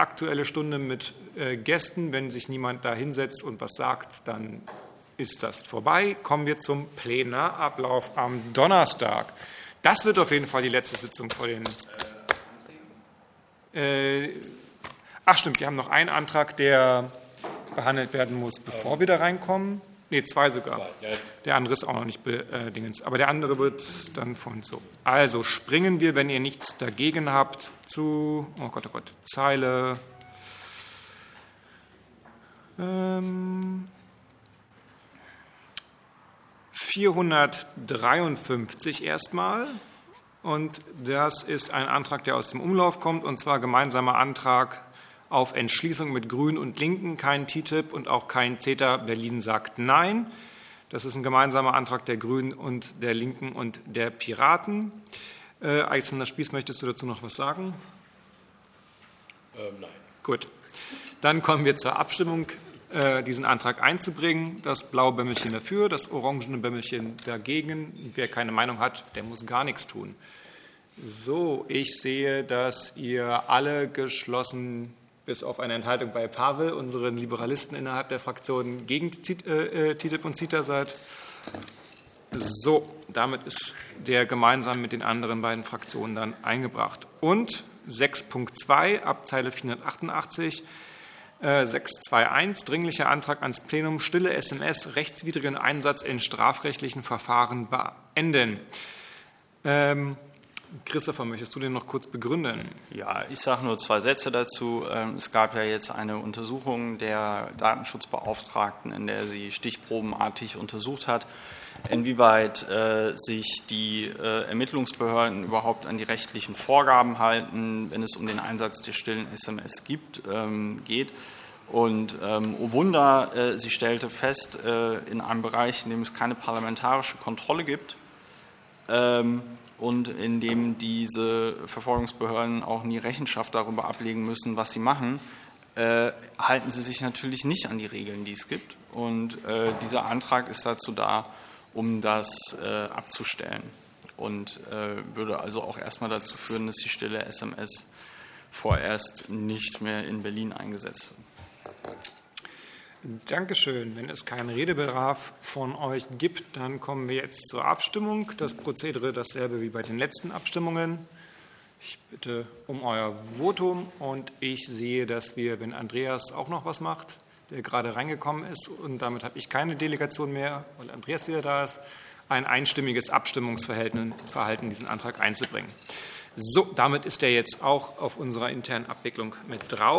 Aktuelle Stunde mit äh, Gästen. Wenn sich niemand da hinsetzt und was sagt, dann ist das vorbei. Kommen wir zum Plenarablauf am Donnerstag. Das wird auf jeden Fall die letzte Sitzung vor den. Äh, ach, stimmt, wir haben noch einen Antrag, der behandelt werden muss, bevor wir da reinkommen. Ne, zwei sogar. Der andere ist auch noch nicht äh, Dingens. Aber der andere wird dann von so. Also springen wir, wenn ihr nichts dagegen habt, zu, oh Gott, oh Gott, Zeile ähm, 453 erstmal. Und das ist ein Antrag, der aus dem Umlauf kommt, und zwar gemeinsamer Antrag auf Entschließung mit Grünen und Linken, kein TTIP und auch kein CETA. Berlin sagt Nein. Das ist ein gemeinsamer Antrag der Grünen und der Linken und der Piraten. Äh, Alexander Spieß, möchtest du dazu noch was sagen? Ähm, nein. Gut. Dann kommen wir zur Abstimmung, äh, diesen Antrag einzubringen. Das blaue Bämmelchen dafür, das orangene Bämmelchen dagegen. Wer keine Meinung hat, der muss gar nichts tun. So, ich sehe, dass ihr alle geschlossen bis auf eine Enthaltung bei Pavel, unseren Liberalisten innerhalb der Fraktion, gegen TTIP äh, äh, und CETA seid. So, damit ist der gemeinsam mit den anderen beiden Fraktionen dann eingebracht. Und 6.2 Abzeile 488 621 dringlicher Antrag ans Plenum stille SMS rechtswidrigen Einsatz in strafrechtlichen Verfahren beenden. Ähm, Christopher, möchtest du den noch kurz begründen? Ja, ich sage nur zwei Sätze dazu. Ähm, es gab ja jetzt eine Untersuchung der Datenschutzbeauftragten, in der sie stichprobenartig untersucht hat, inwieweit äh, sich die äh, Ermittlungsbehörden überhaupt an die rechtlichen Vorgaben halten, wenn es um den Einsatz der stillen SMS gibt, ähm, geht. Und ähm, oh Wunder, äh, sie stellte fest, äh, in einem Bereich, in dem es keine parlamentarische Kontrolle gibt, ähm, und in dem diese Verfolgungsbehörden auch nie Rechenschaft darüber ablegen müssen, was sie machen, äh, halten sie sich natürlich nicht an die Regeln, die es gibt. Und äh, dieser Antrag ist dazu da, um das äh, abzustellen und äh, würde also auch erstmal dazu führen, dass die stille SMS vorerst nicht mehr in Berlin eingesetzt wird. Dankeschön. Wenn es keinen Redebedarf von euch gibt, dann kommen wir jetzt zur Abstimmung. Das Prozedere dasselbe wie bei den letzten Abstimmungen. Ich bitte um euer Votum und ich sehe, dass wir, wenn Andreas auch noch was macht, der gerade reingekommen ist, und damit habe ich keine Delegation mehr, weil Andreas wieder da ist, ein einstimmiges Abstimmungsverhalten, diesen Antrag einzubringen. So, damit ist er jetzt auch auf unserer internen Abwicklung mit drauf.